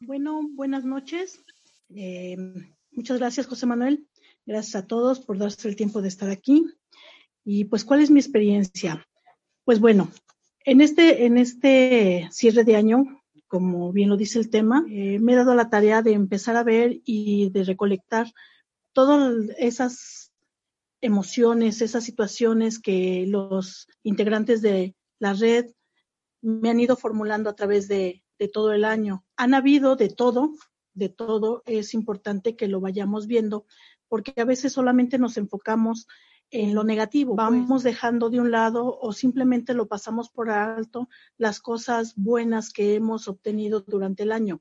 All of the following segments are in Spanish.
Bueno, buenas noches. Eh, muchas gracias, José Manuel. Gracias a todos por darse el tiempo de estar aquí. Y pues, ¿cuál es mi experiencia? Pues bueno, en este, en este cierre de año, como bien lo dice el tema, eh, me he dado la tarea de empezar a ver y de recolectar todas esas emociones, esas situaciones que los integrantes de la red me han ido formulando a través de, todo el año. Han habido de todo, de todo, es importante que lo vayamos viendo, porque a veces solamente nos enfocamos en lo negativo, pues. vamos dejando de un lado o simplemente lo pasamos por alto las cosas buenas que hemos obtenido durante el año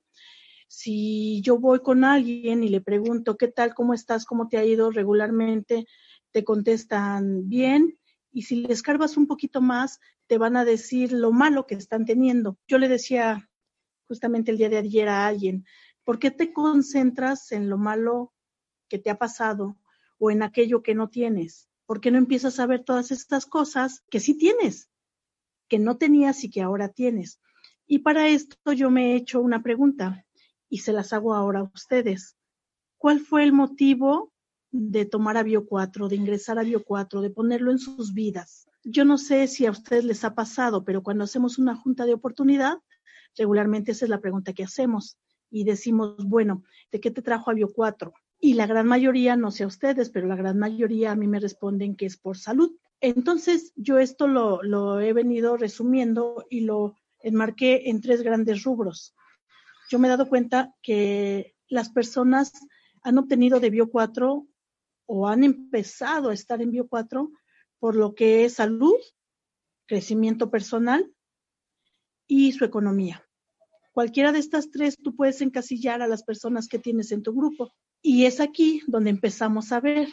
si yo voy con alguien y le pregunto, ¿qué tal? ¿Cómo estás? ¿Cómo te ha ido regularmente? Te contestan bien y si le escarbas un poquito más, te van a decir lo malo que están teniendo. Yo le decía justamente el día de ayer a alguien, ¿por qué te concentras en lo malo que te ha pasado o en aquello que no tienes? ¿Por qué no empiezas a ver todas estas cosas que sí tienes, que no tenías y que ahora tienes? Y para esto yo me he hecho una pregunta y se las hago ahora a ustedes. ¿Cuál fue el motivo de tomar a Bio 4, de ingresar a Bio 4, de ponerlo en sus vidas? Yo no sé si a ustedes les ha pasado, pero cuando hacemos una junta de oportunidad, regularmente esa es la pregunta que hacemos y decimos, bueno, ¿de qué te trajo a Bio 4? Y la gran mayoría, no sé a ustedes, pero la gran mayoría a mí me responden que es por salud. Entonces, yo esto lo, lo he venido resumiendo y lo enmarqué en tres grandes rubros yo me he dado cuenta que las personas han obtenido de Bio 4 o han empezado a estar en Bio 4 por lo que es salud, crecimiento personal y su economía. Cualquiera de estas tres tú puedes encasillar a las personas que tienes en tu grupo. Y es aquí donde empezamos a ver.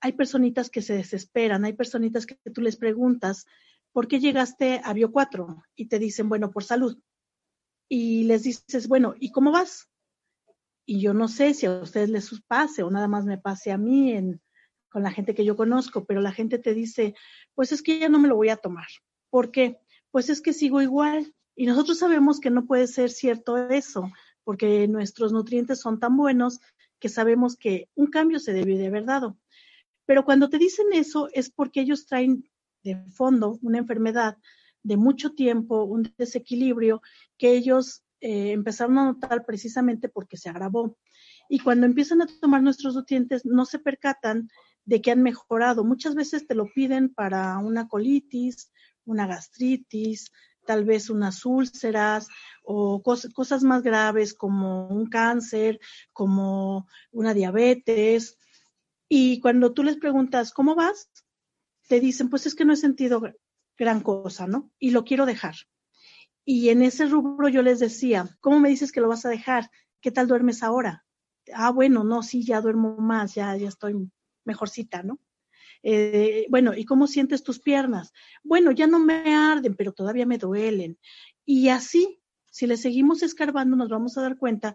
Hay personitas que se desesperan, hay personitas que tú les preguntas, ¿por qué llegaste a Bio 4? Y te dicen, bueno, por salud y les dices, bueno, ¿y cómo vas? Y yo no sé si a ustedes les pase o nada más me pase a mí en, con la gente que yo conozco, pero la gente te dice, pues es que ya no me lo voy a tomar. ¿Por qué? Pues es que sigo igual. Y nosotros sabemos que no puede ser cierto eso, porque nuestros nutrientes son tan buenos que sabemos que un cambio se debe de haber dado. Pero cuando te dicen eso es porque ellos traen de fondo una enfermedad de mucho tiempo, un desequilibrio que ellos eh, empezaron a notar precisamente porque se agravó. Y cuando empiezan a tomar nuestros nutrientes, no se percatan de que han mejorado. Muchas veces te lo piden para una colitis, una gastritis, tal vez unas úlceras o cosas más graves como un cáncer, como una diabetes. Y cuando tú les preguntas, ¿cómo vas? Te dicen, pues es que no he sentido gran cosa, ¿no? Y lo quiero dejar. Y en ese rubro yo les decía, ¿cómo me dices que lo vas a dejar? ¿Qué tal duermes ahora? Ah, bueno, no, sí, ya duermo más, ya, ya estoy mejorcita, ¿no? Eh, bueno, ¿y cómo sientes tus piernas? Bueno, ya no me arden, pero todavía me duelen. Y así, si le seguimos escarbando, nos vamos a dar cuenta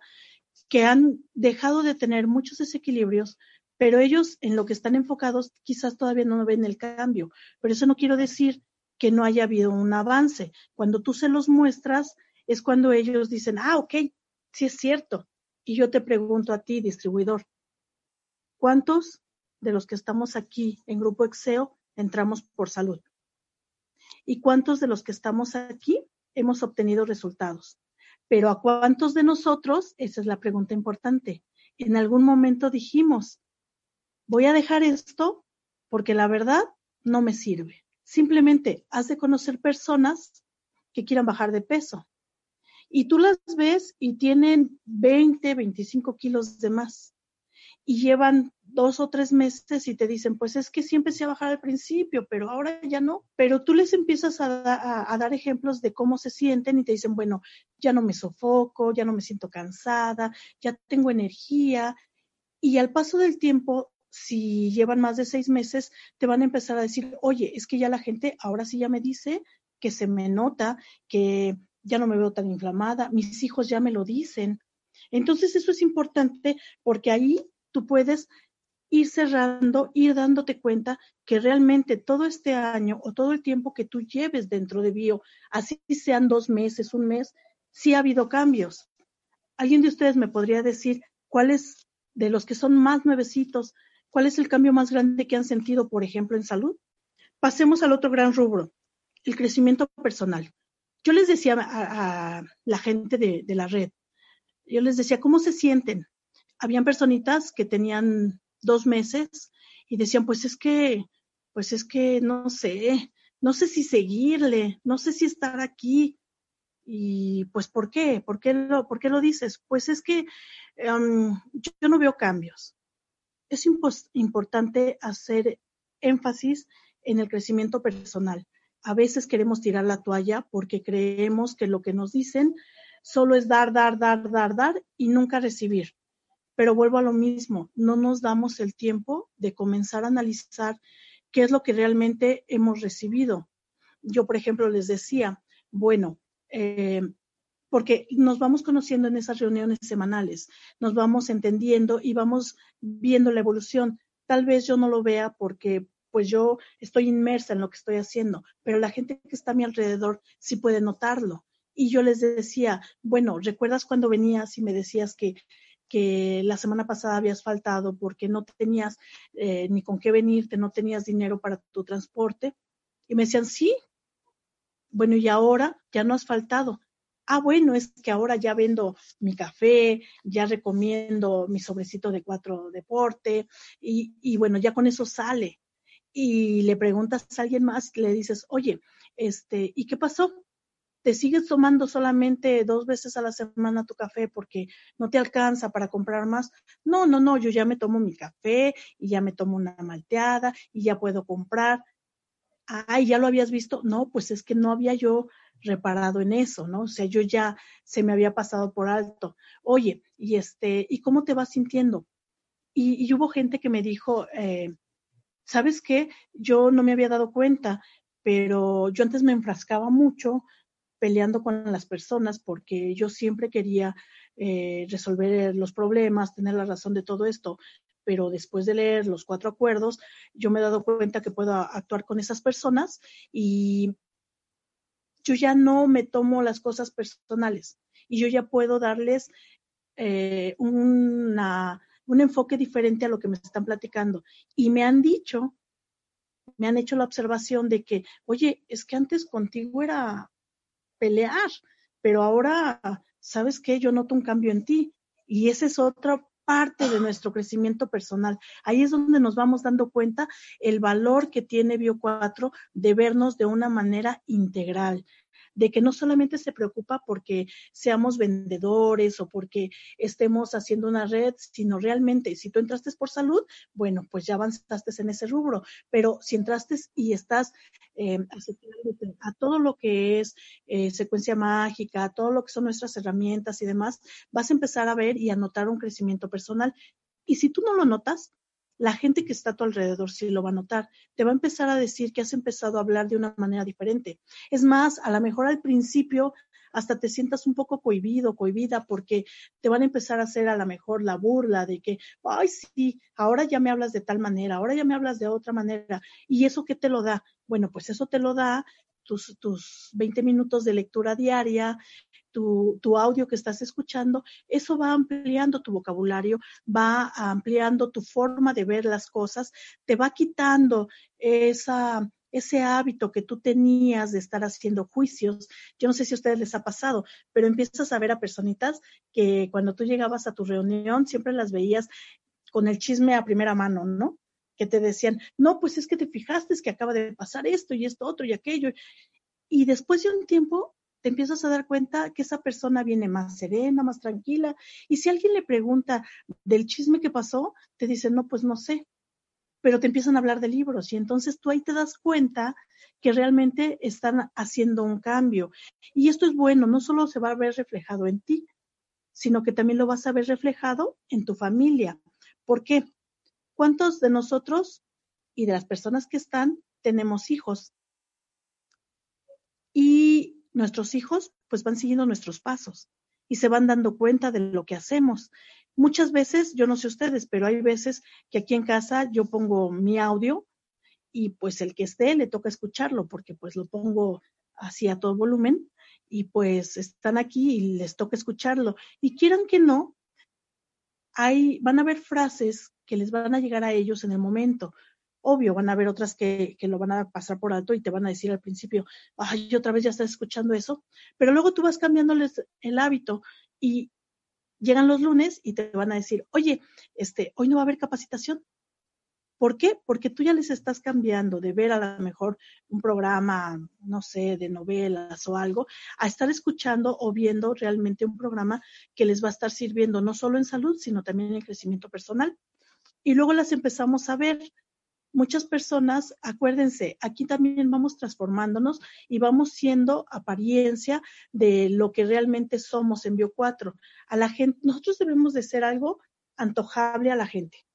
que han dejado de tener muchos desequilibrios, pero ellos en lo que están enfocados quizás todavía no ven el cambio. Pero eso no quiero decir que no haya habido un avance. Cuando tú se los muestras, es cuando ellos dicen, ah, ok, sí es cierto. Y yo te pregunto a ti, distribuidor, ¿cuántos de los que estamos aquí en Grupo Exeo entramos por salud? ¿Y cuántos de los que estamos aquí hemos obtenido resultados? Pero ¿a cuántos de nosotros? Esa es la pregunta importante. En algún momento dijimos, voy a dejar esto porque la verdad no me sirve. Simplemente has de conocer personas que quieran bajar de peso. Y tú las ves y tienen 20, 25 kilos de más. Y llevan dos o tres meses y te dicen, pues es que siempre se a bajar al principio, pero ahora ya no. Pero tú les empiezas a, a, dar ejemplos de cómo se sienten y te dicen, bueno, ya no me sofoco, ya no me siento cansada, ya tengo energía. Y al paso del tiempo, si llevan más de seis meses, te van a empezar a decir, oye, es que ya la gente ahora sí ya me dice que se me nota, que ya no me veo tan inflamada, mis hijos ya me lo dicen. Entonces eso es importante porque ahí tú puedes ir cerrando, ir dándote cuenta que realmente todo este año o todo el tiempo que tú lleves dentro de bio, así sean dos meses, un mes, sí ha habido cambios. ¿Alguien de ustedes me podría decir cuáles de los que son más nuevecitos, cuál es el cambio más grande que han sentido, por ejemplo, en salud? Pasemos al otro gran rubro, el crecimiento personal. Yo les decía a, la gente de, de la red, yo les decía, ¿cómo se sienten? Habían personitas que tenían dos meses y decían, pues es que, pues es que no sé, no sé si seguirle, no sé si estar aquí. Y pues, ¿por qué? ¿Por qué lo, por qué lo dices? Pues es que em, yo, no veo cambios. Es importante hacer énfasis en el crecimiento personal. A veces queremos tirar la toalla porque creemos que lo que nos dicen solo es dar, dar, dar, dar, dar y nunca recibir. Pero vuelvo a lo mismo, no nos damos el tiempo de comenzar a analizar qué es lo que realmente hemos recibido. Yo, por ejemplo, les decía, bueno, eh, porque nos vamos conociendo en esas reuniones semanales, nos vamos entendiendo y vamos viendo la evolución. Tal vez yo no lo vea porque pues yo estoy inmersa en lo que estoy haciendo, pero la gente que está a mi alrededor sí puede notarlo. Y yo les decía, bueno, ¿recuerdas cuando venías y me decías que que la semana pasada habías faltado porque no tenías eh, ni con qué venirte, no tenías dinero para tu transporte. Y me decían, sí, bueno, y ahora ya no has faltado. Ah, bueno, es que ahora ya vendo mi café, ya recomiendo mi sobrecito de cuatro deporte y, y bueno, ya con eso sale. Y le preguntas a alguien más, le dices, oye, este, ¿y qué pasó? te sigues tomando solamente dos veces a la semana tu café porque no te alcanza para comprar más. No, no, no, yo ya me tomo mi café y ya me tomo una malteada y ya puedo comprar. Ay, ¿ya lo habías visto? No, pues es que no había yo reparado en eso, ¿no? O sea, yo ya se me había pasado por alto. Oye, y este, ¿y cómo te vas sintiendo? Y, hubo gente que me dijo, eh, ¿sabes qué? Yo no me había dado cuenta, pero yo antes me enfrascaba mucho peleando con las personas porque yo siempre quería eh, resolver los problemas, tener la razón de todo esto, pero después de leer los cuatro acuerdos, yo me he dado cuenta que puedo actuar con esas personas y yo ya no me tomo las cosas personales y yo ya puedo darles eh, una, un enfoque diferente a lo que me están platicando. Y me han dicho, me han hecho la observación de que, oye, es que antes contigo era pelear, pero ahora, ¿sabes qué? Yo noto un cambio en ti y esa es otra parte de nuestro crecimiento personal. Ahí es donde nos vamos dando cuenta el valor que tiene Bio 4 de vernos de una manera integral, de que no solamente se preocupa porque seamos vendedores o porque estemos haciendo una red, sino realmente, si tú entraste por salud, bueno, pues ya avanzaste en ese rubro, pero si entraste y estás eh, a todo lo que es eh, secuencia mágica, a todo lo que son nuestras herramientas y demás, vas a empezar a ver y a notar un crecimiento personal. Y si tú no lo notas, la gente que está a tu alrededor sí lo va a notar. Te va a empezar a decir que has empezado a hablar de una manera diferente. Es más, a lo mejor al principio hasta te sientas un poco cohibido, cohibida, porque te van a empezar a hacer a lo mejor la burla de que, ay, sí, ahora ya me hablas de tal manera, ahora ya me hablas de otra manera. ¿Y eso qué te lo da? Bueno, pues eso te lo da tus, tus 20 minutos de lectura diaria, tu, audio que estás escuchando, eso va ampliando tu vocabulario, va ampliando tu forma de ver las cosas, te va quitando esa, ese hábito que tú tenías de estar haciendo juicios. Yo no sé si a ustedes les ha pasado, pero empiezas a ver a personitas que cuando tú llegabas a tu reunión siempre las veías con el chisme a primera mano, ¿no? Que te decían, no, pues es que te fijaste que acaba de pasar esto y esto otro y aquello. Y después de un tiempo te empiezas a dar cuenta que esa persona viene más serena, más tranquila. Y si alguien le pregunta del chisme que pasó, te dice, no, pues no sé. Pero te empiezan a hablar de libros y entonces tú ahí te das cuenta que realmente están haciendo un cambio. Y esto es bueno, no solo se va a ver reflejado en ti, sino que también lo vas a ver reflejado en tu familia. ¿Por qué? ¿Cuántos de nosotros y de las personas que están tenemos hijos? Nuestros hijos pues van siguiendo nuestros pasos y se van dando cuenta de lo que hacemos. Muchas veces, yo no sé ustedes, pero hay veces que aquí en casa yo pongo mi audio y pues el que esté le toca escucharlo porque pues lo pongo así a todo volumen y pues están aquí y les toca escucharlo. Y quieran que no, hay, van a haber frases que les van a llegar a ellos en el momento. Obvio, van a haber otras que, que, lo van a pasar por alto y te van a decir al principio, ay, otra vez ya estás escuchando eso, pero luego tú vas cambiándoles el hábito y llegan los lunes y te van a decir, oye, este, hoy no va a haber capacitación, ¿Por qué? Porque tú ya les estás cambiando de ver a lo mejor un programa, no sé, de novelas o algo, a estar escuchando o viendo realmente un programa que les va a estar sirviendo no solo en salud, sino también en crecimiento personal. Y luego las empezamos a ver. Muchas personas, acuérdense, aquí también vamos transformándonos y vamos siendo apariencia de lo que realmente somos en Bio 4. A la gente, nosotros debemos de ser algo antojable a la gente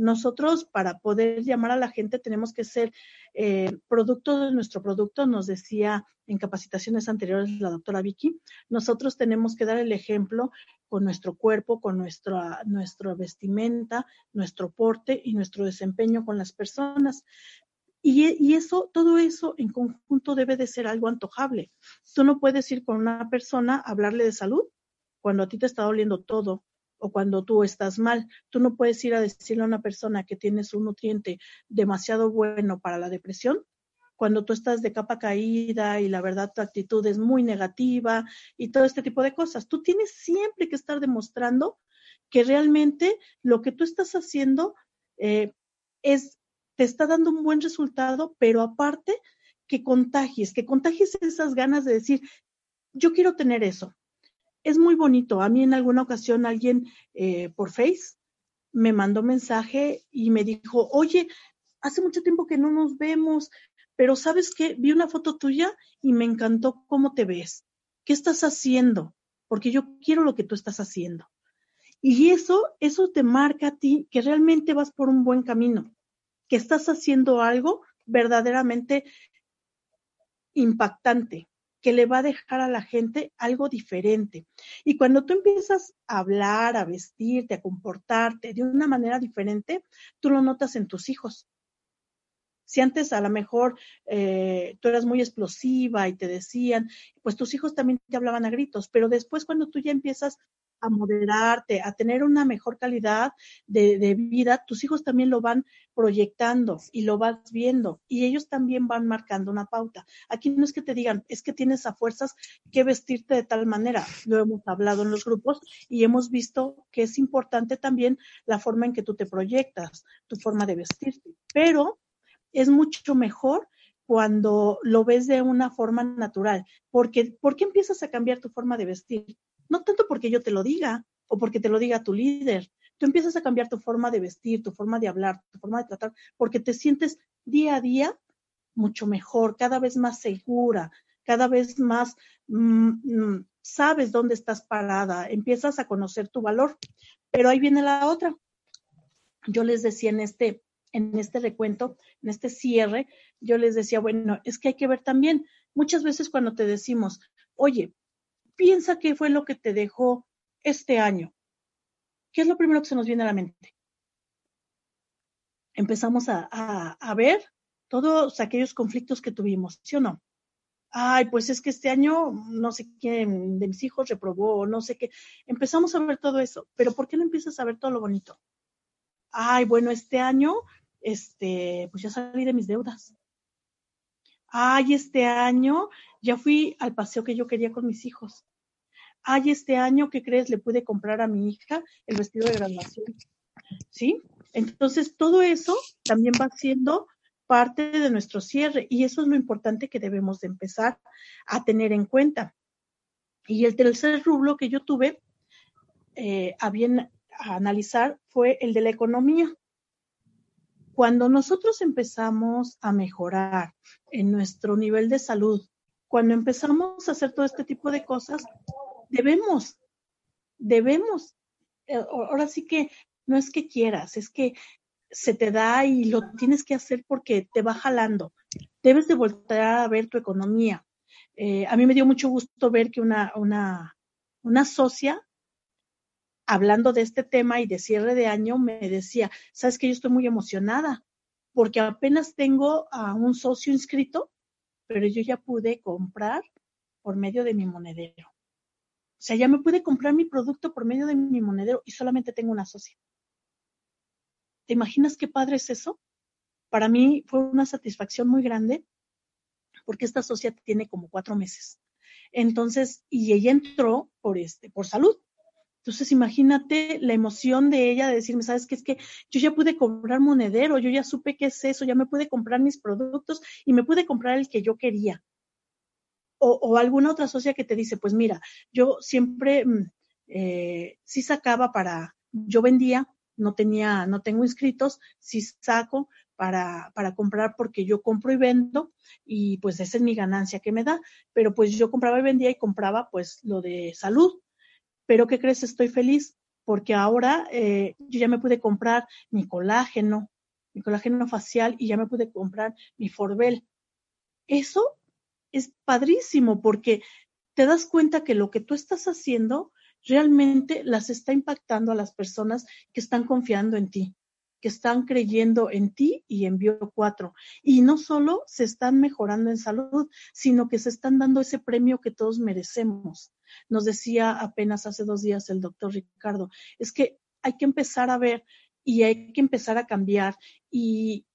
nosotros para poder llamar a la gente tenemos que ser eh, producto de nuestro producto, nos decía en capacitaciones anteriores la doctora Vicky, nosotros tenemos que dar el ejemplo con nuestro cuerpo, con nuestra, nuestra vestimenta, nuestro porte y nuestro desempeño con las personas. Y, y, eso, todo eso en conjunto debe de ser algo antojable. Tú no puedes ir con una persona a hablarle de salud cuando a ti te está doliendo todo, o cuando tú estás mal. Tú no puedes ir a decirle a una persona que tienes un nutriente demasiado bueno para la depresión cuando tú estás de capa caída y la verdad tu actitud es muy negativa y todo este tipo de cosas. Tú tienes siempre que estar demostrando que realmente lo que tú estás haciendo eh, es, te está dando un buen resultado, pero aparte que contagies, que contagies esas ganas de decir, yo quiero tener eso, es muy bonito. A mí en alguna ocasión alguien eh, por Face me mandó mensaje y me dijo, oye, hace mucho tiempo que no nos vemos, pero sabes qué, vi una foto tuya y me encantó cómo te ves. ¿Qué estás haciendo? Porque yo quiero lo que tú estás haciendo. Y eso, eso te marca a ti que realmente vas por un buen camino, que estás haciendo algo verdaderamente impactante, que le va a dejar a la gente algo diferente. Y cuando tú empiezas a hablar, a vestirte, a comportarte de una manera diferente, tú lo notas en tus hijos. Si antes a lo mejor eh, tú eras muy explosiva y te decían, pues tus hijos también te hablaban a gritos, pero después cuando tú ya empiezas a moderarte, a tener una mejor calidad de, vida, tus hijos también lo van proyectando y lo vas viendo y ellos también van marcando una pauta. Aquí no es que te digan, es que tienes a fuerzas que vestirte de tal manera. Lo hemos hablado en los grupos y hemos visto que es importante también la forma en que tú te proyectas, tu forma de vestirte. Pero es mucho mejor cuando lo ves de una forma natural, porque ¿por qué empiezas a cambiar tu forma de vestir? No tanto porque yo te lo diga o porque te lo diga tu líder. Tú empiezas a cambiar tu forma de vestir, tu forma de hablar, tu forma de tratar, porque te sientes día a día mucho mejor, cada vez más segura, cada vez más mm, mm, sabes dónde estás parada, empiezas a conocer tu valor. Pero ahí viene la otra. Yo les decía en este, en este recuento, en este cierre, yo les decía, bueno, es que hay que ver también, muchas veces cuando te decimos, oye, piensa qué fue lo que te dejó este año. ¿Qué es lo primero que se nos viene a la mente? Empezamos a, ver todos aquellos conflictos que tuvimos, ¿sí o no? Ay, pues es que este año no sé quién de mis hijos reprobó, no sé qué. Empezamos a ver todo eso, pero ¿por qué no empiezas a ver todo lo bonito? Ay, bueno, este año, este, pues ya salí de mis deudas. Ay, este año ya fui al paseo que yo quería con mis hijos ay, este año, ¿qué crees? Le pude comprar a mi hija el vestido de graduación. ¿Sí? Entonces, todo eso también va siendo parte de nuestro cierre y eso es lo importante que debemos de empezar a tener en cuenta. Y el tercer rublo que yo tuve eh, a bien analizar fue el de la economía. Cuando nosotros empezamos a mejorar en nuestro nivel de salud, cuando empezamos a hacer todo este tipo de cosas, debemos, debemos, eh, ahora sí que no es que quieras, es que se te da y lo tienes que hacer porque te va jalando. Debes de volver a ver tu economía. Eh, a mí me dio mucho gusto ver que una, una, una socia, hablando de este tema y de cierre de año, me decía, sabes que yo estoy muy emocionada porque apenas tengo a un socio inscrito, pero yo ya pude comprar por medio de mi monedero. O sea, ya me pude comprar mi producto por medio de mi monedero y solamente tengo una socia. ¿Te imaginas qué padre es eso? Para mí fue una satisfacción muy grande porque esta socia tiene como cuatro meses. Entonces, y ella entró por este, por salud. Entonces, imagínate la emoción de ella de decirme, ¿sabes qué? Es que yo ya pude comprar monedero, yo ya supe qué es eso, ya me pude comprar mis productos y me pude comprar el que yo quería. O, alguna otra socia que te dice, pues mira, yo siempre mm, eh, sí sacaba para, yo vendía, no tenía, no tengo inscritos, sí saco para, para comprar porque yo compro y vendo y pues esa es mi ganancia que me da, pero pues yo compraba y vendía y compraba pues lo de salud. Pero ¿qué crees? Estoy feliz porque ahora eh, yo ya me pude comprar mi colágeno, mi colágeno facial y ya me pude comprar mi Forbel. Eso es padrísimo porque te das cuenta que lo que tú estás haciendo realmente las está impactando a las personas que están confiando en ti, que están creyendo en ti y en Bio 4. Y no solo se están mejorando en salud, sino que se están dando ese premio que todos merecemos. Nos decía apenas hace dos días el doctor Ricardo, es que hay que empezar a ver y hay que empezar a cambiar y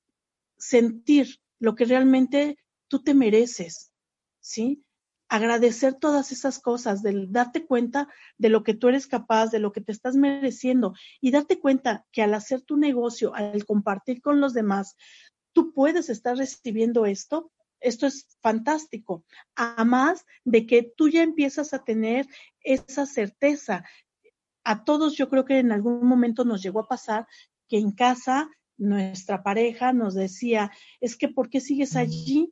sentir lo que realmente tú te mereces, ¿sí? agradecer todas esas cosas, de darte cuenta de lo que tú eres capaz, de lo que te estás mereciendo y darte cuenta que al hacer tu negocio, al compartir con los demás, tú puedes estar recibiendo esto. Esto es fantástico. Además de que tú ya empiezas a tener esa certeza. A todos yo creo que en algún momento nos llegó a pasar que en casa nuestra pareja nos decía, es que ¿por qué sigues allí?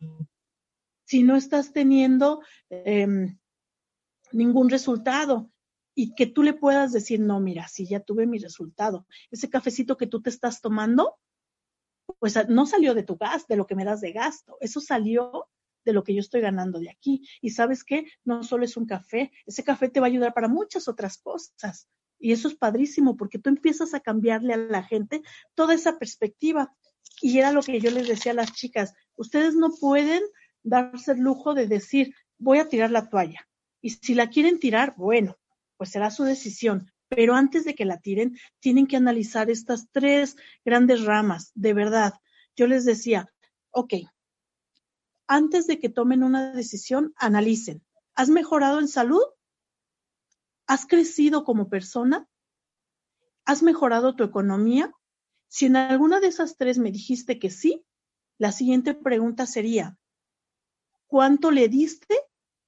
Si no estás teniendo em, ningún resultado y que tú le puedas decir, no, mira, si ya tuve mi resultado, ese cafecito que tú te estás tomando, pues no salió de tu gas, de lo que me das de gasto, eso salió de lo que yo estoy ganando de aquí. Y sabes qué, no solo es un café, ese café te va a ayudar para muchas otras cosas. Y eso es padrísimo porque tú empiezas a cambiarle a la gente toda esa perspectiva. Y era lo que yo les decía a las chicas, ustedes no pueden darse el lujo de decir, voy a tirar la toalla. Y si la quieren tirar, bueno, pues será su decisión. Pero antes de que la tiren, tienen que analizar estas tres grandes ramas, de verdad. Yo les decía, ok, antes de que tomen una decisión, analicen. ¿Has mejorado en salud? ¿Has crecido como persona? ¿Has mejorado tu economía? Si en alguna de esas tres me dijiste que sí, la siguiente pregunta sería, cuánto le diste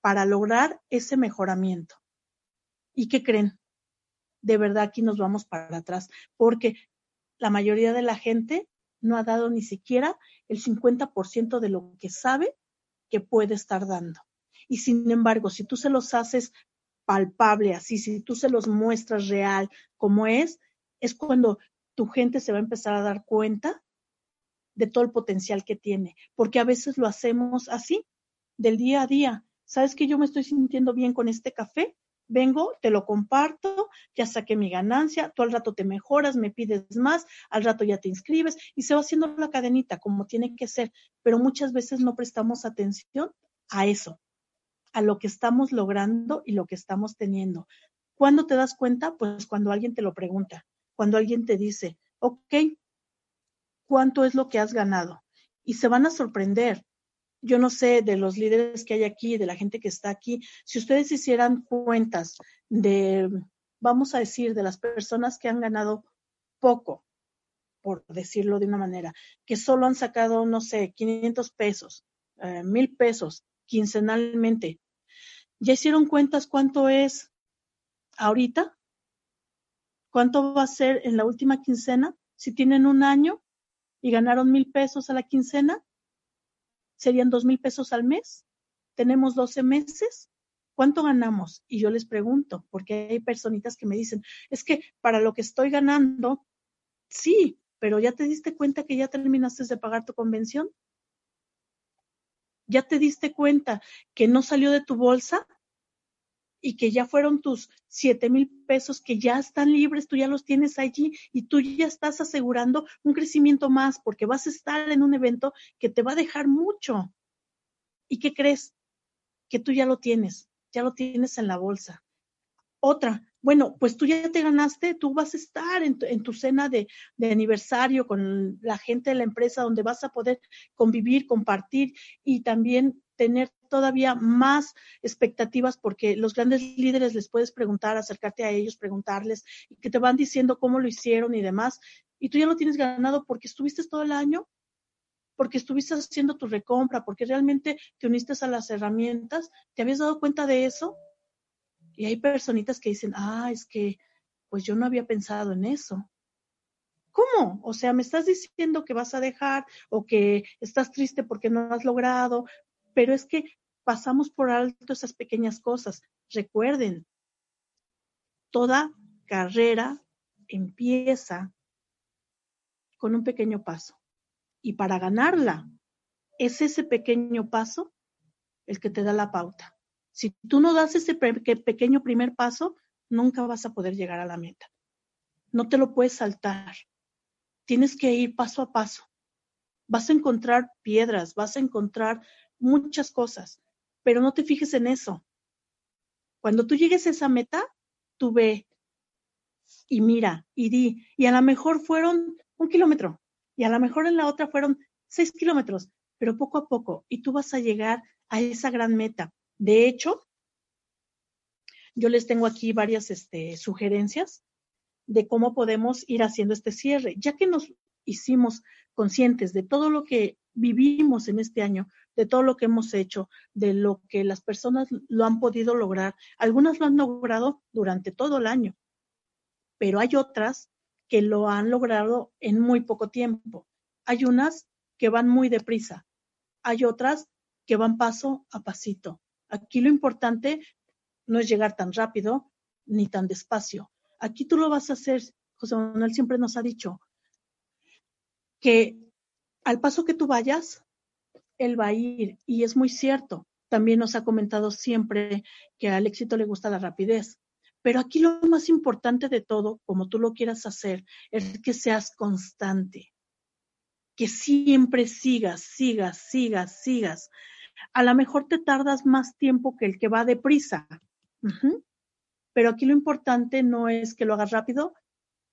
para lograr ese mejoramiento. ¿Y qué creen? De verdad aquí nos vamos para atrás, porque la mayoría de la gente no ha dado ni siquiera el 50% de lo que sabe que puede estar dando. Y sin embargo, si tú se los haces palpable así, si tú se los muestras real como es, es cuando tu gente se va a empezar a dar cuenta de todo el potencial que tiene, porque a veces lo hacemos así, del día a día. ¿Sabes que yo me estoy sintiendo bien con este café? Vengo, te lo comparto, ya saqué mi ganancia, tú al rato te mejoras, me pides más, al rato ya te inscribes y se va haciendo la cadenita como tiene que ser, pero muchas veces no prestamos atención a eso, a lo que estamos logrando y lo que estamos teniendo. ¿Cuándo te das cuenta? Pues cuando alguien te lo pregunta, cuando alguien te dice, ok, ¿cuánto es lo que has ganado? Y se van a sorprender yo no sé, de los líderes que hay aquí, de la gente que está aquí, si ustedes hicieran cuentas de, vamos a decir, de las personas que han ganado poco, por decirlo de una manera, que solo han sacado, no sé, 500 pesos, eh, mil pesos quincenalmente. ¿Ya hicieron cuentas cuánto es ahorita? ¿Cuánto va a ser en la última quincena? Si tienen un año y ganaron mil pesos a la quincena, serían dos mil pesos al mes. Tenemos 12 meses. ¿Cuánto ganamos? Y yo les pregunto, porque hay personitas que me dicen, es que para lo que estoy ganando, sí, pero ya te diste cuenta que ya terminaste de pagar tu convención. ¿Ya te diste cuenta que no salió de tu bolsa? Y que ya fueron tus siete mil pesos que ya están libres, tú ya los tienes allí y tú ya estás asegurando un crecimiento más porque vas a estar en un evento que te va a dejar mucho. ¿Y qué crees? Que tú ya lo tienes, ya lo tienes en la bolsa. Otra, bueno, pues tú ya te ganaste, tú vas a estar en tu, cena de, de, aniversario con la gente de la empresa donde vas a poder convivir, compartir y también tener todavía más expectativas porque los grandes líderes les puedes preguntar, acercarte a ellos, preguntarles y que te van diciendo cómo lo hicieron y demás. Y tú ya lo tienes ganado porque estuviste todo el año, porque estuviste haciendo tu recompra, porque realmente te uniste a las herramientas. ¿Te habías dado cuenta de eso? Y hay personitas que dicen, ah, es que pues yo no había pensado en eso. ¿Cómo? O sea, me estás diciendo que vas a dejar o que estás triste porque no has logrado pero es que pasamos por alto esas pequeñas cosas. Recuerden, toda carrera empieza con un pequeño paso. Y para ganarla, es ese pequeño paso el que te da la pauta. Si tú no das ese pequeño primer paso, nunca vas a poder llegar a la meta. No te lo puedes saltar. Tienes que ir paso a paso. Vas a encontrar piedras, vas a encontrar muchas cosas, pero no te fijes en eso. Cuando tú llegues a esa meta, tú ve y mira y di, y a lo mejor fueron un kilómetro, y a lo mejor en la otra fueron seis kilómetros, pero poco a poco, y tú vas a llegar a esa gran meta. De hecho, yo les tengo aquí varias este, sugerencias de cómo podemos ir haciendo este cierre, ya que nos hicimos conscientes de todo lo que vivimos en este año, de todo lo que hemos hecho, de lo que las personas lo han podido lograr. Algunas lo han logrado durante todo el año, pero hay otras que lo han logrado en muy poco tiempo. Hay unas que van muy deprisa, hay otras que van paso a pasito. Aquí lo importante no es llegar tan rápido ni tan despacio. Aquí tú lo vas a hacer, José Manuel siempre nos ha dicho, que al paso que tú vayas, él va a ir. Y es muy cierto. También nos ha comentado siempre que al éxito le gusta la rapidez. Pero aquí lo más importante de todo, como tú lo quieras hacer, es que seas constante. Que siempre sigas, sigas, sigas, sigas. A lo mejor te tardas más tiempo que el que va deprisa. Pero aquí lo importante no es que lo hagas rápido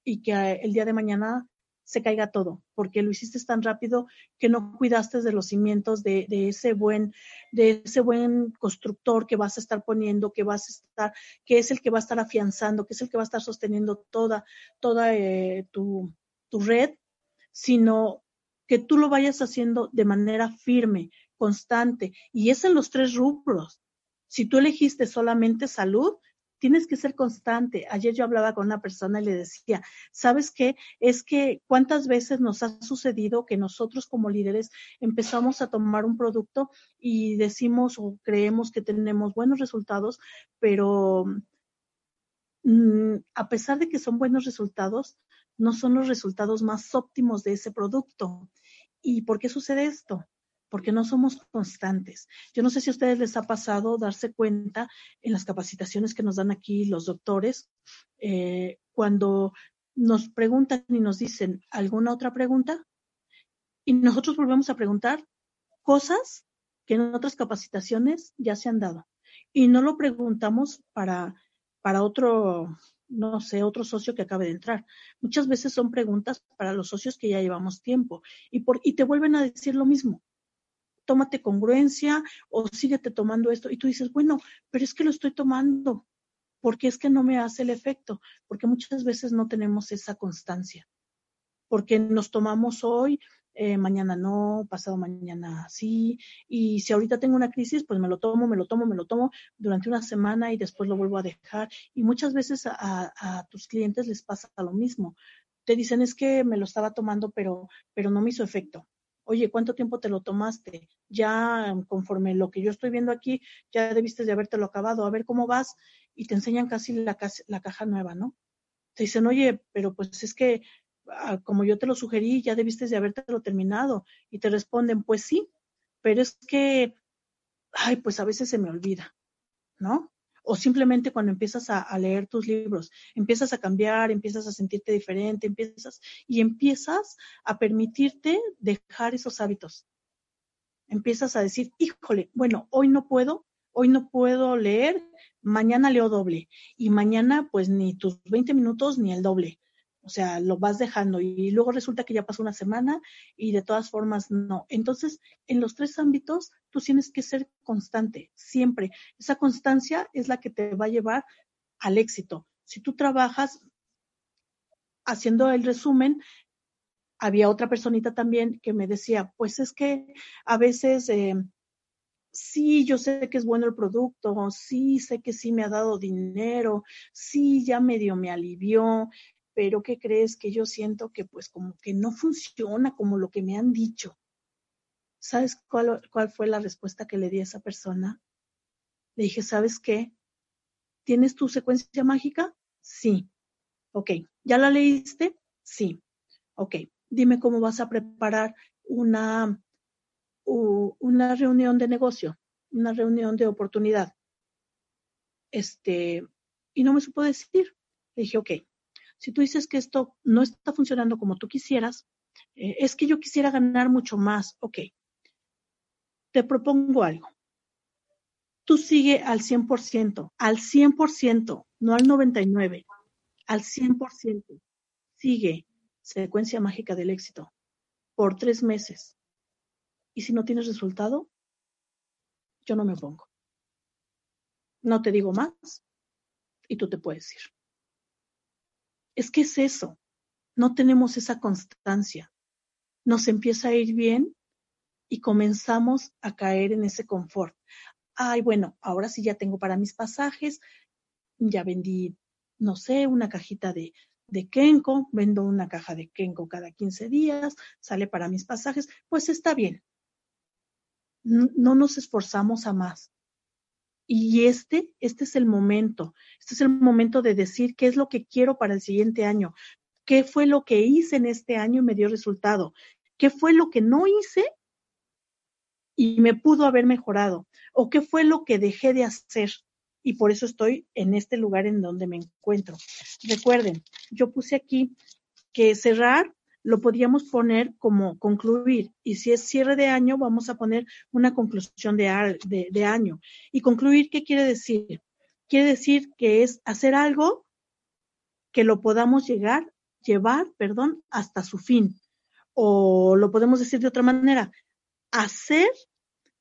y que el día de mañana se caiga todo, porque lo hiciste tan rápido que no cuidaste de los cimientos de, ese buen, de ese buen constructor que vas a estar poniendo, que vas a estar, que es el que va a estar afianzando, que es el que va a estar sosteniendo toda, toda eh, tu, tu red, sino que tú lo vayas haciendo de manera firme, constante, y es en los tres rubros. Si tú elegiste solamente salud, tienes que ser constante. Ayer yo hablaba con una persona y le decía, ¿sabes qué? Es que cuántas veces nos ha sucedido que nosotros como líderes empezamos a tomar un producto y decimos o creemos que tenemos buenos resultados, pero mm, a pesar de que son buenos resultados, no son los resultados más óptimos de ese producto. ¿Y por qué sucede esto? Porque no somos constantes. Yo no sé si a ustedes les ha pasado darse cuenta en las capacitaciones que nos dan aquí los doctores, eh, cuando nos preguntan y nos dicen alguna otra pregunta, y nosotros volvemos a preguntar cosas que en otras capacitaciones ya se han dado. Y no lo preguntamos para, para otro, no sé, otro socio que acabe de entrar. Muchas veces son preguntas para los socios que ya llevamos tiempo y, por, y te vuelven a decir lo mismo tómate congruencia o síguete tomando esto. Y tú dices, bueno, pero es que lo estoy tomando, porque es que no me hace el efecto, porque muchas veces no tenemos esa constancia. porque nos tomamos hoy, eh, mañana no, pasado mañana sí, y si ahorita tengo una crisis, pues me lo tomo, me lo tomo, me lo tomo durante una semana y después lo vuelvo a dejar. Y muchas veces a, a tus clientes les pasa lo mismo. Te dicen es que me lo estaba tomando, pero, pero no me hizo efecto. Oye, ¿cuánto tiempo te lo tomaste? Ya conforme lo que yo estoy viendo aquí, ya debiste de habértelo acabado. A ver cómo vas. Y te enseñan casi la, caja nueva, ¿no? Te dicen, oye, pero pues es que ah, como yo te lo sugerí, ya debiste de habértelo terminado. Y te responden, pues sí, pero es que, ay, pues a veces se me olvida, ¿no? O simplemente cuando empiezas a, leer tus libros, empiezas a cambiar, empiezas a sentirte diferente, empiezas y empiezas a permitirte dejar esos hábitos. Empiezas a decir, híjole, bueno, hoy no puedo, hoy no puedo leer, mañana leo doble y mañana pues ni tus 20 minutos ni el doble. O sea, lo vas dejando y luego resulta que ya pasó una semana y de todas formas no. Entonces, en los tres ámbitos, tú tienes que ser constante, siempre. Esa constancia es la que te va a llevar al éxito. Si tú trabajas haciendo el resumen, había otra personita también que me decía, pues es que a veces... Eh, sí, yo sé que es bueno el producto, sí, sé que sí me ha dado dinero, sí, ya medio me alivió, pero ¿qué crees que yo siento que pues como que no funciona como lo que me han dicho? ¿Sabes cuál, cuál fue la respuesta que le di a esa persona? Le dije, ¿sabes qué? ¿Tienes tu secuencia mágica? Sí. Ok. ¿Ya la leíste? Sí. Ok. Dime cómo vas a preparar una, una reunión de negocio, una reunión de oportunidad. Este, y no me supo decir. Le dije, ok, si tú dices que esto no está funcionando como tú quisieras, eh, es que yo quisiera ganar mucho más, ok. Te propongo algo. Tú sigue al 100%, al 100%, no al 99%, al 100%. Sigue secuencia mágica del éxito por tres meses. Y si no tienes resultado, yo no me pongo. No te digo más y tú te puedes ir. Es que es eso, no tenemos esa constancia. Nos empieza a ir bien y comenzamos a caer en ese confort. Ay, bueno, ahora sí ya tengo para mis pasajes, ya vendí, no sé, una cajita de, de Kenko, vendo una caja de Kenko cada 15 días, sale para mis pasajes, pues está bien. no nos esforzamos a más. Y este, este es el momento, este es el momento de decir qué es lo que quiero para el siguiente año, qué fue lo que hice en este año y me dio resultado, qué fue lo que no hice y me pudo haber mejorado, o qué fue lo que dejé de hacer y por eso estoy en este lugar en donde me encuentro. Recuerden, yo puse aquí que cerrar lo podríamos poner como concluir. Y si es cierre de año, vamos a poner una conclusión de, de, año. Y concluir, ¿qué quiere decir? Quiere decir que es hacer algo que lo podamos llegar, llevar, perdón, hasta su fin. O lo podemos decir de otra manera, hacer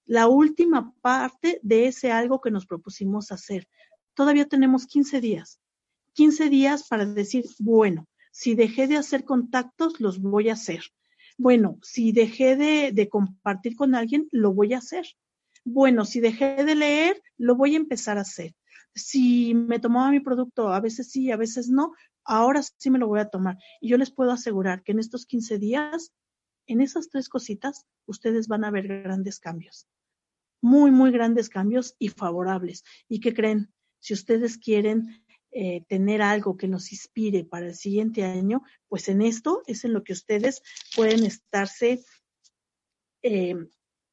la última parte de ese algo que nos propusimos hacer. Todavía tenemos 15 días. 15 días para decir, bueno, si dejé de hacer contactos, los voy a hacer. Bueno, si dejé de, compartir con alguien, lo voy a hacer. Bueno, si dejé de leer, lo voy a empezar a hacer. Si me tomaba mi producto, a veces sí, a veces no, ahora sí me lo voy a tomar. Y yo les puedo asegurar que en estos 15 días, en esas tres cositas, ustedes van a ver grandes cambios. Muy, muy grandes cambios y favorables. ¿Y qué creen? Si ustedes quieren eh, tener algo que nos inspire para el siguiente año, pues en esto es en lo que ustedes pueden estarse eh,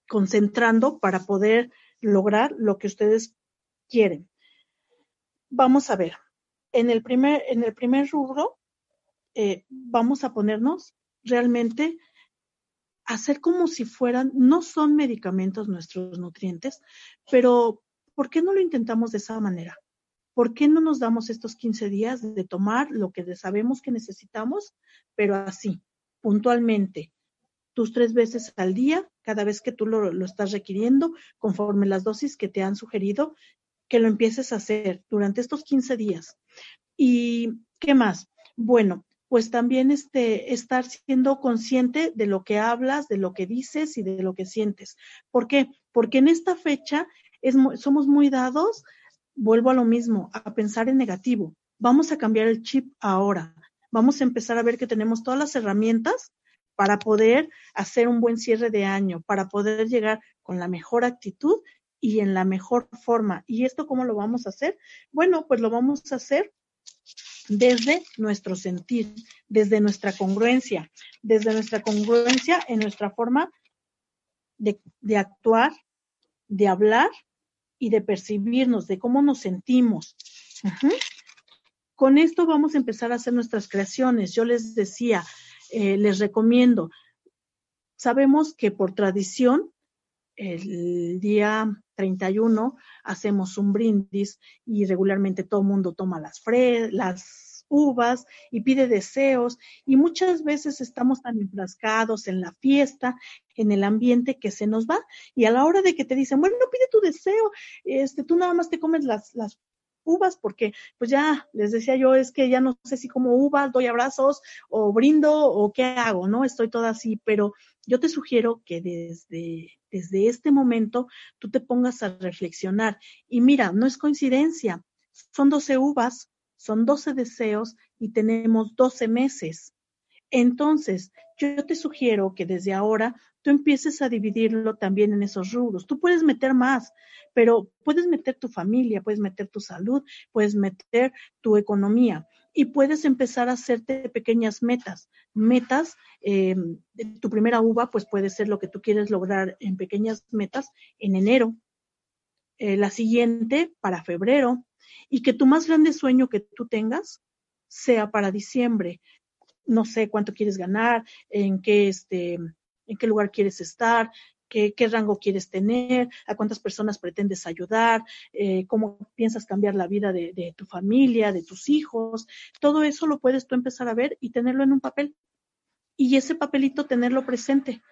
concentrando para poder lograr lo que ustedes quieren. Vamos a ver, en el primer, en el primer rubro, eh, vamos a ponernos realmente hacer como si fueran, no son medicamentos nuestros nutrientes, pero ¿por qué no lo intentamos de esa manera? ¿Por qué no nos damos estos 15 días de tomar lo que sabemos que necesitamos, pero así, puntualmente, tus tres veces al día, cada vez que tú lo, lo estás requiriendo, conforme las dosis que te han sugerido, que lo empieces a hacer durante estos 15 días. ¿Y qué más? Bueno, pues también este, estar siendo consciente de lo que hablas, de lo que dices y de lo que sientes. ¿Por qué? Porque en esta fecha es, somos muy dados, vuelvo a lo mismo, a pensar en negativo. Vamos a cambiar el chip ahora. Vamos a empezar a ver que tenemos todas las herramientas para poder hacer un buen cierre de año, para poder llegar con la mejor actitud y en la mejor forma. ¿Y esto cómo lo vamos a hacer? Bueno, pues lo vamos a hacer desde nuestro sentir, desde nuestra congruencia, desde nuestra congruencia en nuestra forma de, actuar, de hablar y de percibirnos, de cómo nos sentimos. Con esto vamos a empezar a hacer nuestras creaciones. Yo les decía, eh, les recomiendo, sabemos que por tradición el día 31 hacemos un brindis y regularmente todo el mundo toma las, las uvas y pide deseos y muchas veces estamos tan enfrascados en la fiesta, en el ambiente que se nos va y a la hora de que te dicen, bueno, pide tu deseo, este, tú nada más te comes las, las uvas porque pues ya les decía yo es que ya no sé si como uvas doy abrazos o brindo o qué hago, ¿no? Estoy toda así, pero yo te sugiero que desde, desde este momento tú te pongas a reflexionar. Y mira, no es coincidencia, son 12 uvas, son 12 deseos y tenemos 12 meses. Entonces, yo te sugiero que desde ahora tú empieces a dividirlo también en esos rubros. Tú puedes meter más, pero puedes meter tu familia, puedes meter tu salud, puedes meter tu economía y puedes empezar a hacerte pequeñas metas. Metas, eh, tu primera uva, pues puede ser lo que tú quieres lograr en pequeñas metas en enero, eh, la siguiente para febrero, y que tu más grande sueño que tú tengas sea para diciembre. No sé cuánto quieres ganar, en qué, este, en qué lugar quieres estar, qué, rango quieres tener, a cuántas personas pretendes ayudar, eh, cómo piensas cambiar la vida de, de, tu familia, de tus hijos. Todo eso lo puedes tú empezar a ver y tenerlo en un papel. Y ese papelito tenerlo presente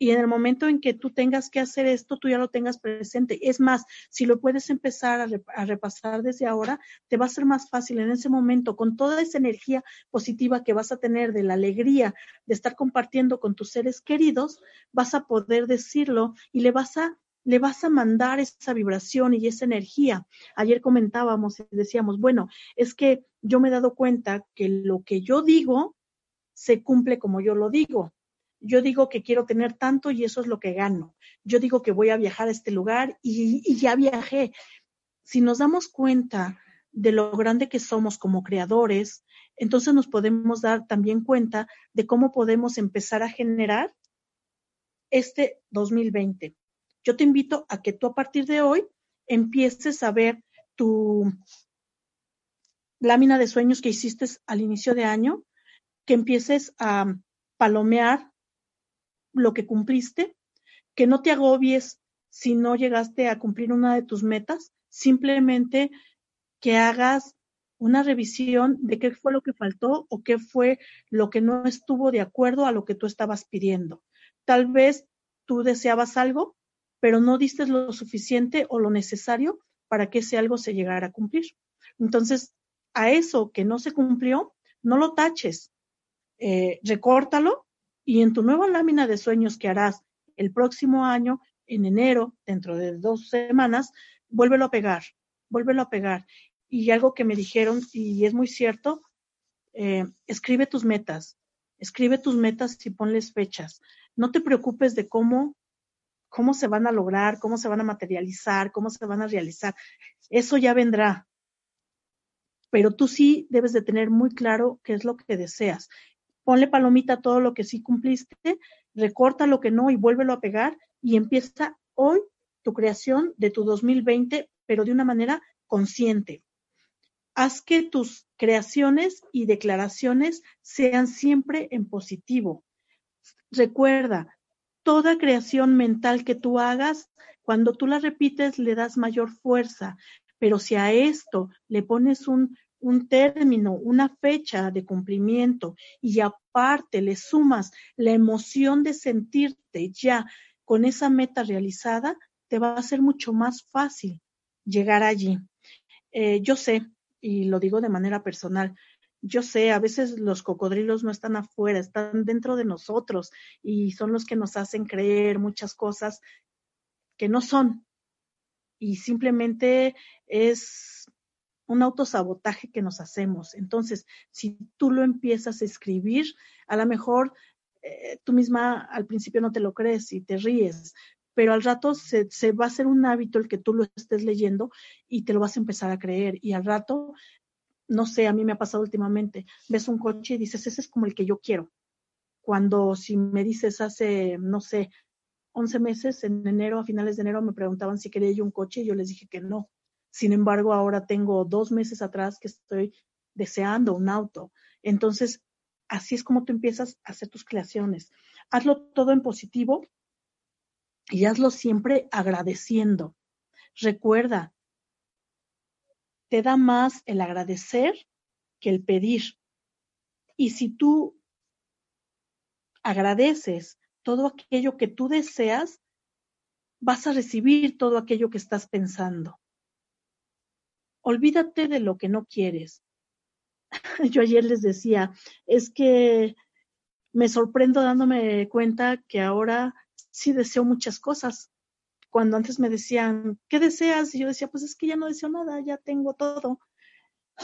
y en el momento en que tú tengas que hacer esto, tú ya lo tengas presente. Es más, si lo puedes empezar a, repasar desde ahora, te va a ser más fácil en ese momento, con toda esa energía positiva que vas a tener de la alegría de estar compartiendo con tus seres queridos, vas a poder decirlo y le vas a le vas a mandar esa vibración y esa energía. Ayer comentábamos y decíamos, bueno, es que yo me he dado cuenta que lo que yo digo se cumple como yo lo digo yo digo que quiero tener tanto y eso es lo que gano. Yo digo que voy a viajar a este lugar y, ya viajé. Si nos damos cuenta de lo grande que somos como creadores, entonces nos podemos dar también cuenta de cómo podemos empezar a generar este 2020. Yo te invito a que tú a partir de hoy empieces a ver tu lámina de sueños que hiciste al inicio de año, que empieces a palomear lo que cumpliste, que no te agobies si no llegaste a cumplir una de tus metas, simplemente que hagas una revisión de qué fue lo que faltó o qué fue lo que no estuvo de acuerdo a lo que tú estabas pidiendo. Tal vez tú deseabas algo, pero no diste lo suficiente o lo necesario para que ese algo se llegara a cumplir. Entonces, a eso que no se cumplió, no lo taches, eh, recórtalo y en tu nueva lámina de sueños que harás el próximo año, en enero, dentro de dos semanas, vuélvelo a pegar, vuélvelo a pegar. Y algo que me dijeron, y es muy cierto, eh, escribe tus metas, escribe tus metas y ponles fechas. No te preocupes de cómo, cómo se van a lograr, cómo se van a materializar, cómo se van a realizar. Eso ya vendrá. Pero tú sí debes de tener muy claro qué es lo que deseas ponle palomita a todo lo que sí cumpliste, recorta lo que no y vuélvelo a pegar y empieza hoy tu creación de tu 2020, pero de una manera consciente. Haz que tus creaciones y declaraciones sean siempre en positivo. Recuerda, toda creación mental que tú hagas, cuando tú la repites, le das mayor fuerza, pero si a esto le pones un un término, una fecha de cumplimiento y aparte le sumas la emoción de sentirte ya con esa meta realizada, te va a ser mucho más fácil llegar allí. Eh, yo sé, y lo digo de manera personal, yo sé, a veces los cocodrilos no están afuera, están dentro de nosotros y son los que nos hacen creer muchas cosas que no son. Y simplemente es un autosabotaje que nos hacemos. Entonces, si tú lo empiezas a escribir, a lo mejor eh, tú misma al principio no te lo crees y te ríes, pero al rato se, se, va a hacer un hábito el que tú lo estés leyendo y te lo vas a empezar a creer. Y al rato no sé, a mí me ha pasado últimamente, ves un coche y dices, ese es como el que yo quiero. Cuando si me dices hace, no sé, 11 meses, en enero, a finales de enero, me preguntaban si quería yo un coche y yo les dije que no. Sin embargo, ahora tengo dos meses atrás que estoy deseando un auto. Entonces, así es como tú empiezas a hacer tus creaciones. Hazlo todo en positivo y hazlo siempre agradeciendo. Recuerda, te da más el agradecer que el pedir. Y si tú agradeces todo aquello que tú deseas, vas a recibir todo aquello que estás pensando. Olvídate de lo que no quieres. Yo ayer les decía, es que me sorprendo dándome cuenta que ahora sí deseo muchas cosas cuando antes me decían, ¿qué deseas? Y yo decía, pues es que ya no deseo nada, ya tengo todo.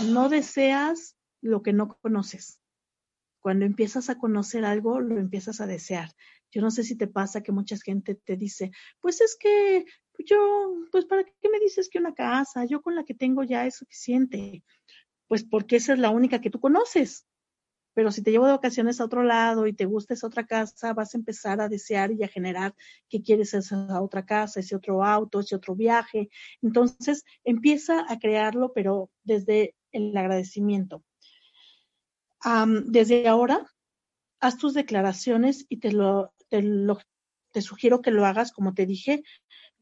No deseas lo que no conoces. Cuando empiezas a conocer algo, lo empiezas a desear. Yo no sé si te pasa que mucha gente te dice, pues es que yo, pues para qué me dices que una casa, yo con la que tengo ya es suficiente. Pues porque esa es la única que tú conoces pero si te llevo de vacaciones a otro lado y te gusta esa otra casa, vas a empezar a desear y a generar que quieres esa otra casa, ese otro auto, ese otro viaje. Entonces, empieza a crearlo, pero desde el agradecimiento. Desde ahora, haz tus declaraciones y te lo, te sugiero que lo hagas, como te dije,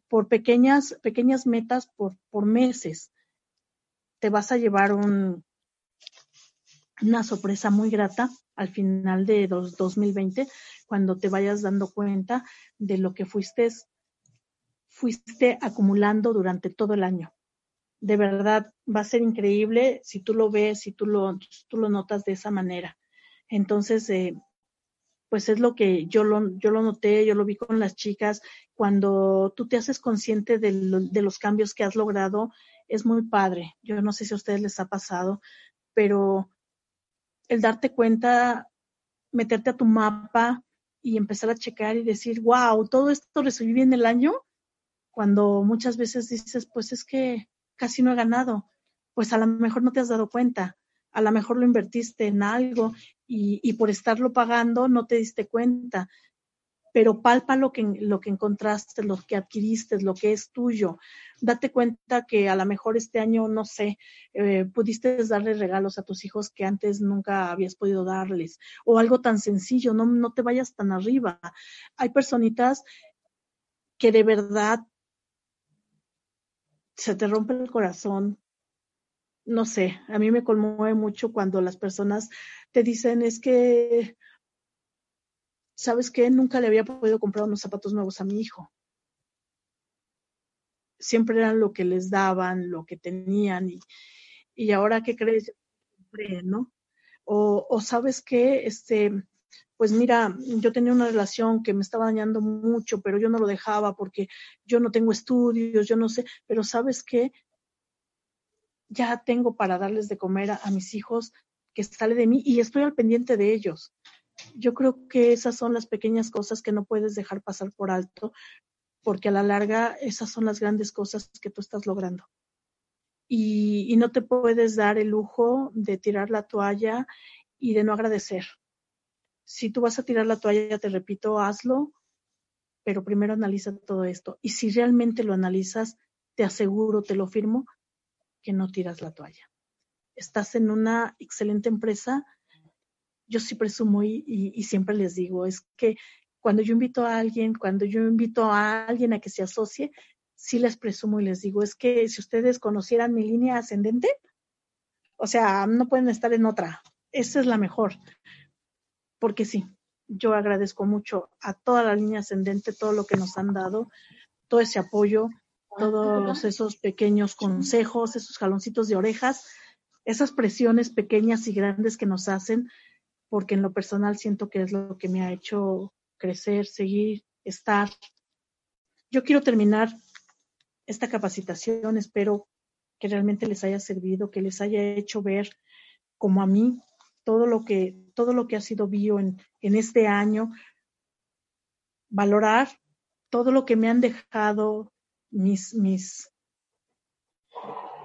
por pequeñas, pequeñas metas por, por meses. Te vas a llevar un, una sorpresa muy grata al final de 2020 cuando te vayas dando cuenta de lo que fuiste, fuiste acumulando durante todo el año. De verdad, va a ser increíble si tú lo ves, si tú lo, tú lo notas de esa manera. Entonces, eh, pues es lo que yo lo, yo lo noté, yo lo vi con las chicas. Cuando tú te haces consciente de, los cambios que has logrado, es muy padre. Yo no sé si a ustedes les ha pasado, pero el darte cuenta, meterte a tu mapa y empezar a checar y decir, wow, todo esto recibí bien el año, cuando muchas veces dices, pues es que casi no he ganado, pues a lo mejor no te has dado cuenta, a lo mejor lo invertiste en algo y, y por estarlo pagando no te diste cuenta pero palpa lo que, lo que encontraste, lo que adquiriste, lo que es tuyo. Date cuenta que a lo mejor este año, no sé, eh, pudiste darle regalos a tus hijos que antes nunca habías podido darles, o algo tan sencillo, no, no te vayas tan arriba. Hay personitas que de verdad se te rompe el corazón. No sé, a mí me conmueve mucho cuando las personas te dicen es que ¿sabes qué? Nunca le había podido comprar unos zapatos nuevos a mi hijo. Siempre eran lo que les daban, lo que tenían y, y ahora qué crees, ¿no? O, o sabes qué, este, pues mira, yo tenía una relación que me estaba dañando mucho, pero yo no lo dejaba porque yo no tengo estudios, yo no sé, pero sabes qué, ya tengo para darles de comer a, mis hijos que sale de mí y estoy al pendiente de ellos yo creo que esas son las pequeñas cosas que no puedes dejar pasar por alto, porque a la larga esas son las grandes cosas que tú estás logrando. Y no te puedes dar el lujo de tirar la toalla y de no agradecer. Si tú vas a tirar la toalla, te repito, hazlo, pero primero analiza todo esto. Y si realmente lo analizas, te aseguro, te lo firmo, que no tiras la toalla. Estás en una excelente empresa yo sí presumo y, siempre les digo, es que cuando yo invito a alguien, cuando yo invito a alguien a que se asocie, sí les presumo y les digo, es que si ustedes conocieran mi línea ascendente, o sea, no pueden estar en otra. Esa es la mejor. Porque sí, yo agradezco mucho a toda la línea ascendente, todo lo que nos han dado, todo ese apoyo, todos esos pequeños consejos, esos jaloncitos de orejas esas presiones pequeñas y grandes que nos hacen, porque en lo personal siento que es lo que me ha hecho crecer, seguir, estar. Yo quiero terminar esta capacitación, espero que realmente les haya servido, que les haya hecho ver como a mí todo lo que, todo lo que ha sido bio en, en este año, valorar todo lo que me han dejado mis, mis,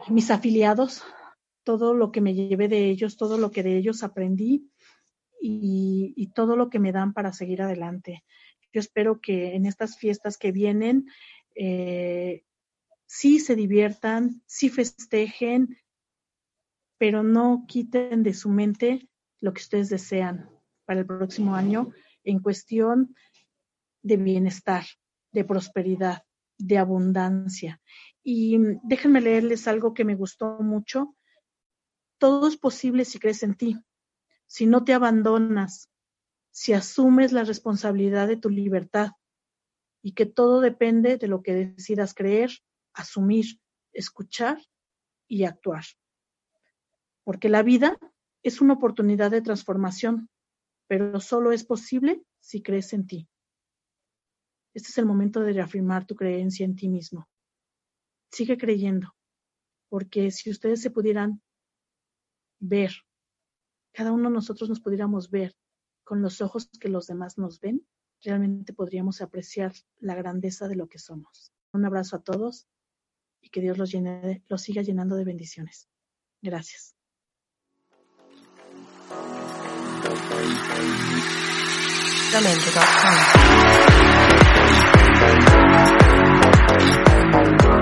mis afiliados, todo lo que me llevé de ellos, todo lo que de ellos aprendí y, y, todo lo que me dan para seguir adelante. Yo espero que en estas fiestas que vienen eh, sí se diviertan, sí festejen, pero no quiten de su mente lo que ustedes desean para el próximo año en cuestión de bienestar, de prosperidad, de abundancia. Y déjenme leerles algo que me gustó mucho. Todo es posible si crees en ti, si no te abandonas, si asumes la responsabilidad de tu libertad y que todo depende de lo que decidas creer, asumir, escuchar y actuar. Porque la vida es una oportunidad de transformación, pero solo es posible si crees en ti. Este es el momento de reafirmar tu creencia en ti mismo. Sigue creyendo, porque si ustedes se pudieran ver, cada uno de nosotros nos pudiéramos ver con los ojos que los demás nos ven, realmente podríamos apreciar la grandeza de lo que somos. Un abrazo a todos y que Dios los, llene, los siga llenando de bendiciones. Gracias. Dumbangel.com.